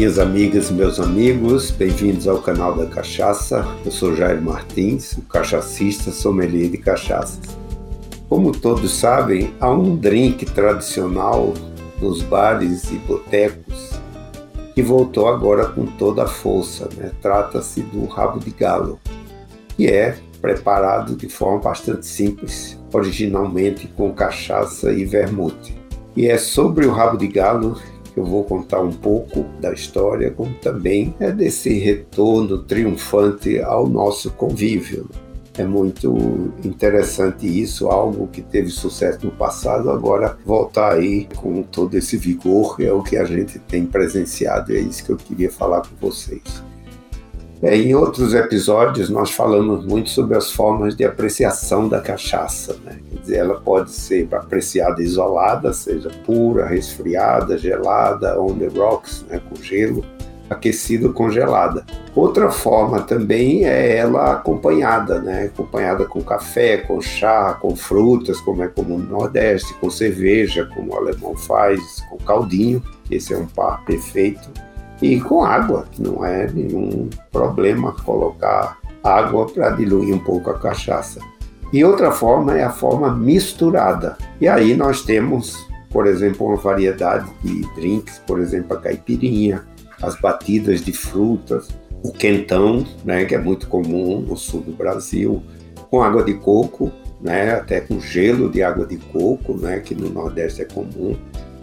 Minhas amigas e meus amigos, bem-vindos ao canal da Cachaça. Eu sou Jair Martins, o cachacista sommelier de cachaças. Como todos sabem, há um drink tradicional nos bares e botecos que voltou agora com toda a força. Né? Trata-se do rabo de galo, que é preparado de forma bastante simples, originalmente com cachaça e vermute. E é sobre o rabo de galo eu vou contar um pouco da história, como também é desse retorno triunfante ao nosso convívio. É muito interessante isso, algo que teve sucesso no passado, agora voltar aí com todo esse vigor é o que a gente tem presenciado, é isso que eu queria falar com vocês. É, em outros episódios, nós falamos muito sobre as formas de apreciação da cachaça. Né? Quer dizer, ela pode ser apreciada isolada, seja pura, resfriada, gelada, on the rocks, né? com gelo, aquecida ou congelada. Outra forma também é ela acompanhada, né? acompanhada com café, com chá, com frutas, como é comum no Nordeste, com cerveja, como o alemão faz, com caldinho, esse é um par perfeito e com água, que não é nenhum problema colocar água para diluir um pouco a cachaça. E outra forma é a forma misturada. E aí nós temos, por exemplo, uma variedade de drinks, por exemplo, a caipirinha, as batidas de frutas, o quentão, né, que é muito comum no sul do Brasil, com água de coco, né, até com gelo de água de coco, né, que no Nordeste é comum,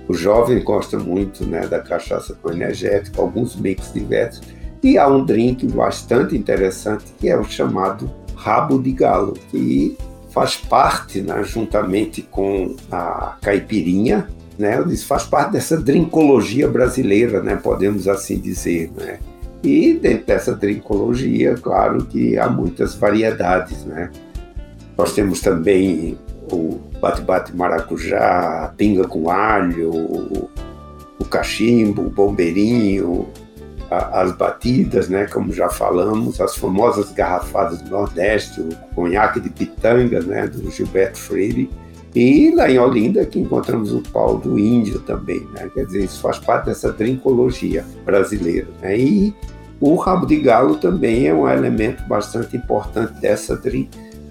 o jovem gosta muito né, da cachaça com energético, alguns mix diversos. E há um drink bastante interessante que é o chamado rabo de galo, que faz parte, né, juntamente com a caipirinha, né, faz parte dessa drinkologia brasileira, né, podemos assim dizer. Né? E dentro dessa drinkologia, claro que há muitas variedades. Né? Nós temos também o bate-bate maracujá, a pinga com alho, o, o cachimbo, o bombeirinho, a, as batidas, né, como já falamos, as famosas garrafadas do Nordeste, o conhaque de pitanga, né, do Gilberto Freire, e lá em Olinda que encontramos o pau do índio também, né, quer dizer, isso faz parte dessa drinkologia brasileira. Né, e o rabo de galo também é um elemento bastante importante dessa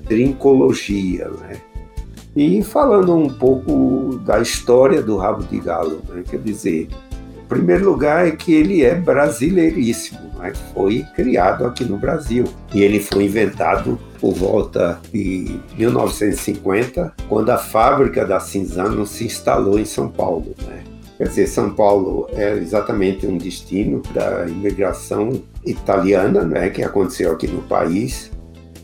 drinkologia, né. E falando um pouco da história do rabo de galo, né? quer dizer, em primeiro lugar é que ele é brasileiríssimo, né? foi criado aqui no Brasil e ele foi inventado por volta de 1950, quando a fábrica da Cinzano se instalou em São Paulo. Né? Quer dizer, São Paulo é exatamente um destino da imigração italiana, né, que aconteceu aqui no país,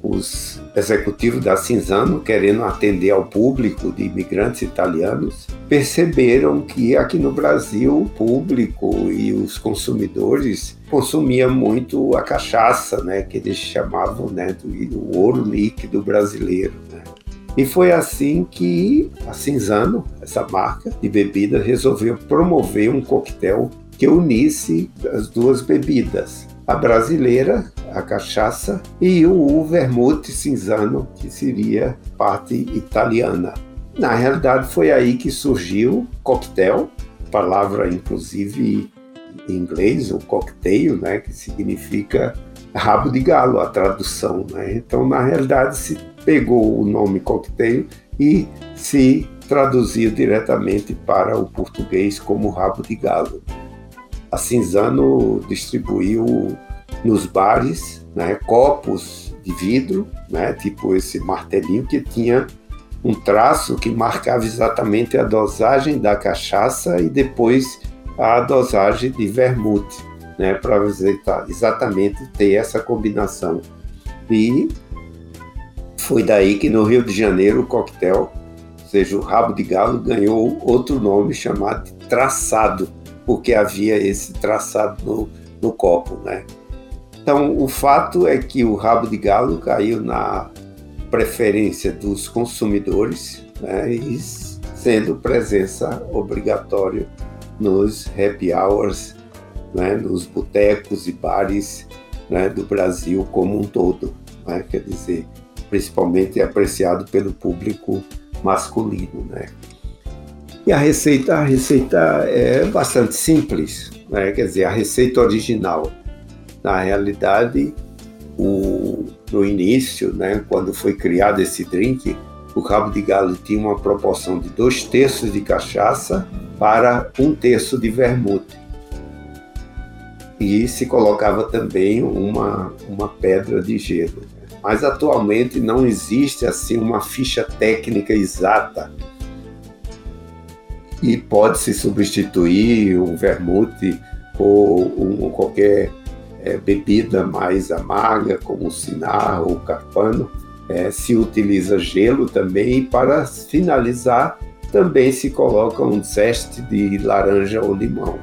os executivos da Cinzano, querendo atender ao público de imigrantes italianos, perceberam que aqui no Brasil o público e os consumidores consumiam muito a cachaça, né, que eles chamavam né, do, do ouro líquido brasileiro. Né. E foi assim que a Cinzano, essa marca de bebida, resolveu promover um coquetel que unisse as duas bebidas, a brasileira, a cachaça, e o vermute cinzano, que seria parte italiana. Na realidade, foi aí que surgiu coquetel, palavra inclusive em inglês, o cocktail, né, que significa rabo de galo, a tradução. Né? Então, na realidade, se pegou o nome cocktail e se traduziu diretamente para o português como rabo de galo a Cinzano distribuiu nos bares né, copos de vidro, né, tipo esse martelinho que tinha um traço que marcava exatamente a dosagem da cachaça e depois a dosagem de vermute, né, para exatamente ter essa combinação. E foi daí que no Rio de Janeiro o coquetel, ou seja, o rabo de galo, ganhou outro nome chamado traçado porque havia esse traçado no, no copo, né? Então, o fato é que o rabo de galo caiu na preferência dos consumidores, né, e sendo presença obrigatória nos happy hours, né, nos botecos e bares né, do Brasil como um todo. Né, quer dizer, principalmente apreciado pelo público masculino. Né. E a receita, a receita é bastante simples. né? quer dizer, a receita original. Na realidade, o, no início, né, quando foi criado esse drink, o rabo de galo tinha uma proporção de dois terços de cachaça para um terço de vermute. E se colocava também uma, uma pedra de gelo. Mas atualmente não existe assim uma ficha técnica exata e pode se substituir um vermute por um, qualquer é, bebida mais amarga, como o cinar ou o carpano. É, se utiliza gelo também e para finalizar também se coloca um zeste de laranja ou limão.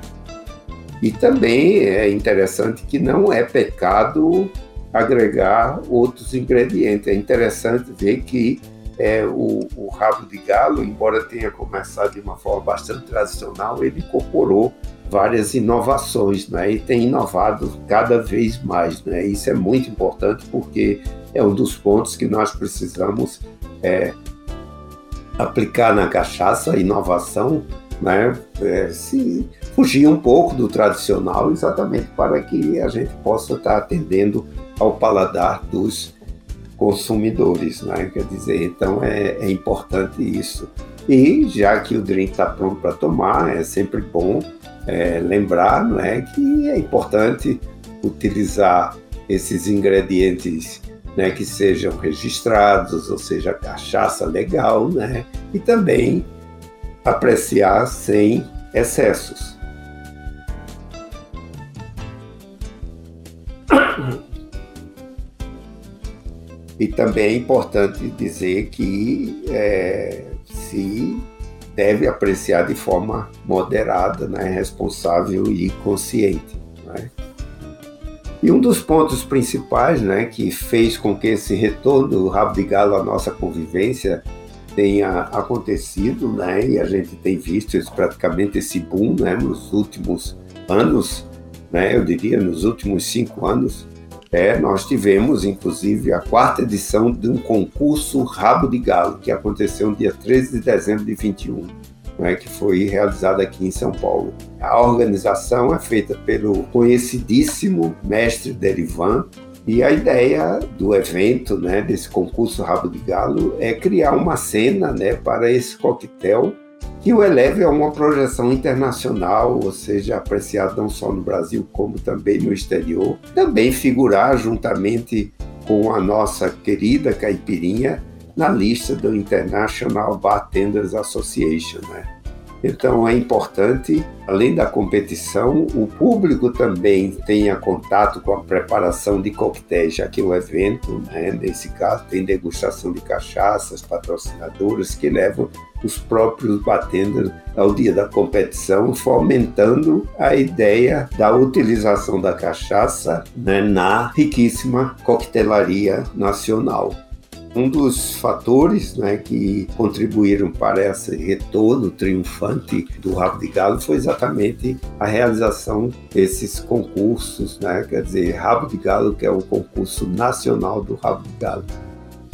E também é interessante que não é pecado agregar outros ingredientes. É interessante ver que é, o, o, rabo de galo, embora tenha começado de uma forma bastante tradicional, ele incorporou várias inovações, né? E tem inovado cada vez mais, né? Isso é muito importante porque é um dos pontos que nós precisamos é, aplicar na cachaça, inovação, né? É, se fugir um pouco do tradicional, exatamente para que a gente possa estar atendendo ao paladar dos consumidores, né? Quer dizer, então é, é importante isso. E já que o drink está pronto para tomar, é sempre bom é, lembrar, não é, que é importante utilizar esses ingredientes né, que sejam registrados, ou seja, cachaça legal, né, e também apreciar sem excessos. E também é importante dizer que é, se deve apreciar de forma moderada, né, responsável e consciente. Né? E um dos pontos principais né, que fez com que esse retorno do rabo de galo à nossa convivência tenha acontecido, né, e a gente tem visto esse, praticamente esse boom né, nos últimos anos, né, eu diria nos últimos cinco anos, é, nós tivemos, inclusive, a quarta edição de um concurso Rabo de Galo, que aconteceu no dia 13 de dezembro de 21, né, que foi realizado aqui em São Paulo. A organização é feita pelo conhecidíssimo mestre Derivan, e a ideia do evento, né, desse concurso Rabo de Galo, é criar uma cena né, para esse coquetel que o eleve a uma projeção internacional, ou seja, apreciado não só no Brasil como também no exterior. Também figurar juntamente com a nossa querida caipirinha na lista do International Bartenders Association, né? Então é importante, além da competição, o público também tenha contato com a preparação de coquetéis, já que o evento, né, nesse caso, tem degustação de cachaças, patrocinadoras que levam os próprios batenders ao dia da competição, fomentando a ideia da utilização da cachaça né, na riquíssima coquetelaria nacional. Um dos fatores né, que contribuíram para esse retorno triunfante do Rabo de Galo foi exatamente a realização desses concursos, né, quer dizer, Rabo de Galo, que é o concurso nacional do Rabo de Galo.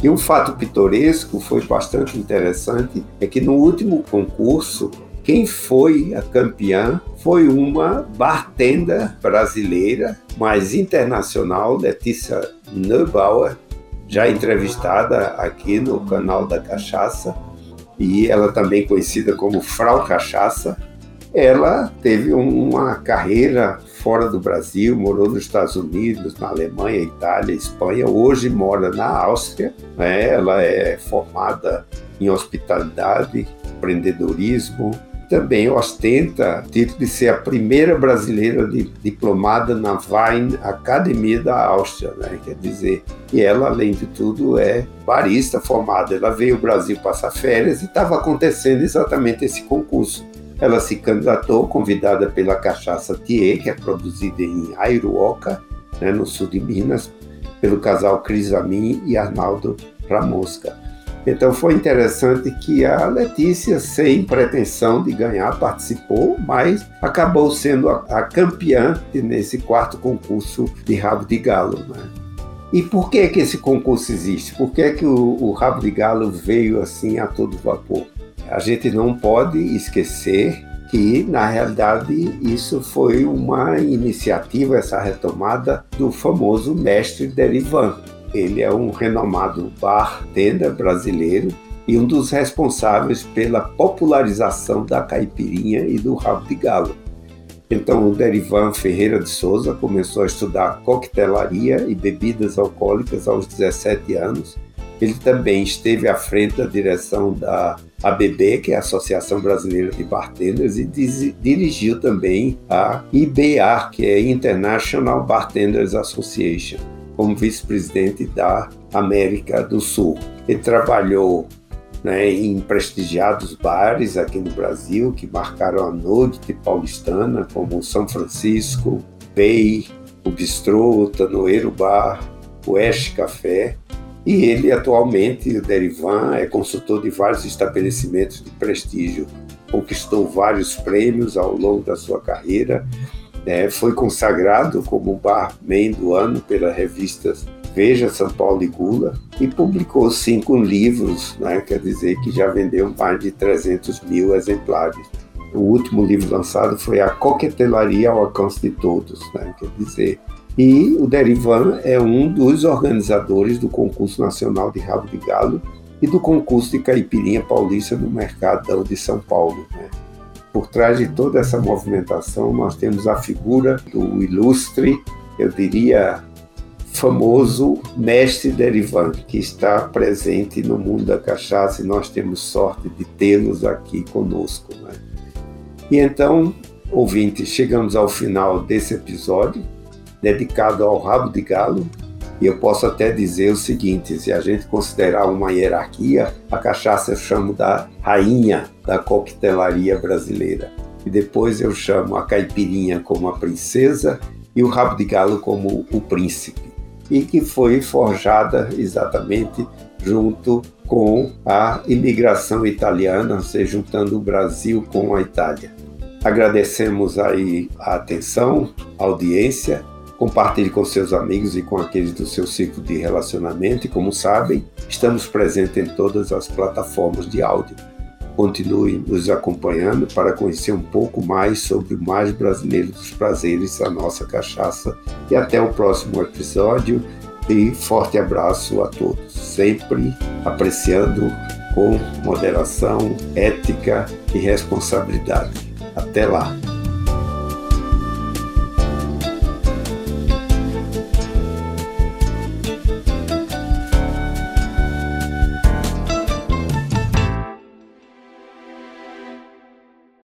E um fato pitoresco foi bastante interessante é que no último concurso quem foi a campeã foi uma bartender brasileira, mas internacional, Letícia Neubauer, já entrevistada aqui no canal da Cachaça, e ela também conhecida como Frau Cachaça. Ela teve uma carreira fora do Brasil, morou nos Estados Unidos, na Alemanha, Itália, Espanha, hoje mora na Áustria. Né? Ela é formada em hospitalidade, empreendedorismo, também ostenta o título de ser a primeira brasileira de, diplomada na Wine Academia da Áustria, né? quer dizer, e ela, além de tudo, é barista formada. Ela veio ao Brasil passar férias e estava acontecendo exatamente esse concurso. Ela se candidatou, convidada pela Cachaça Thier, que é produzida em Airuoca, né, no sul de Minas, pelo casal Cris Amin e Arnaldo Ramosca. Então foi interessante que a Letícia, sem pretensão de ganhar, participou, mas acabou sendo a, a campeã nesse quarto concurso de rabo de galo. Né? E por que que esse concurso existe? Por que que o, o rabo de galo veio assim a todo vapor? A gente não pode esquecer que na realidade isso foi uma iniciativa, essa retomada do famoso mestre Derivan. Ele é um renomado bartender brasileiro e um dos responsáveis pela popularização da caipirinha e do rabo de galo. Então, o Derivan Ferreira de Souza começou a estudar coquetelaria e bebidas alcoólicas aos 17 anos. Ele também esteve à frente da direção da ABB, que é a Associação Brasileira de Bartenders, e dirigiu também a IBA, que é International Bartenders Association, como vice-presidente da América do Sul. Ele trabalhou né, em prestigiados bares aqui no Brasil que marcaram a noite paulistana, como São Francisco, Bay, o Bistrô, o Tanoeiro Bar, o Oeste Café. E ele atualmente, o Derivan, é consultor de vários estabelecimentos de prestígio. Conquistou vários prêmios ao longo da sua carreira. Né, foi consagrado como barman do ano pela revista Veja São Paulo e Gula e publicou cinco livros, né, quer dizer que já vendeu mais de 300 mil exemplares. O último livro lançado foi A Coquetelaria ao Alcance de Todos, né, quer dizer. E o Derivan é um dos organizadores do Concurso Nacional de Rabo de Galo e do concurso de caipirinha paulista no Mercadão de São Paulo. Né? Por trás de toda essa movimentação, nós temos a figura do ilustre, eu diria, famoso mestre Derivan, que está presente no mundo da cachaça e nós temos sorte de tê-los aqui conosco. Né? E então, ouvintes, chegamos ao final desse episódio dedicado ao rabo de galo. E eu posso até dizer o seguinte: se a gente considerar uma hierarquia, a cachaça eu chamo da rainha da coquetelaria brasileira. E depois eu chamo a caipirinha como a princesa e o rabo de galo como o príncipe e que foi forjada exatamente junto com a imigração italiana, se juntando o Brasil com a Itália. Agradecemos aí a atenção, a audiência, compartilhe com seus amigos e com aqueles do seu ciclo de relacionamento e como sabem, estamos presentes em todas as plataformas de áudio Continue nos acompanhando para conhecer um pouco mais sobre o mais brasileiro dos prazeres, a nossa cachaça. E até o próximo episódio. E forte abraço a todos. Sempre apreciando com moderação, ética e responsabilidade. Até lá!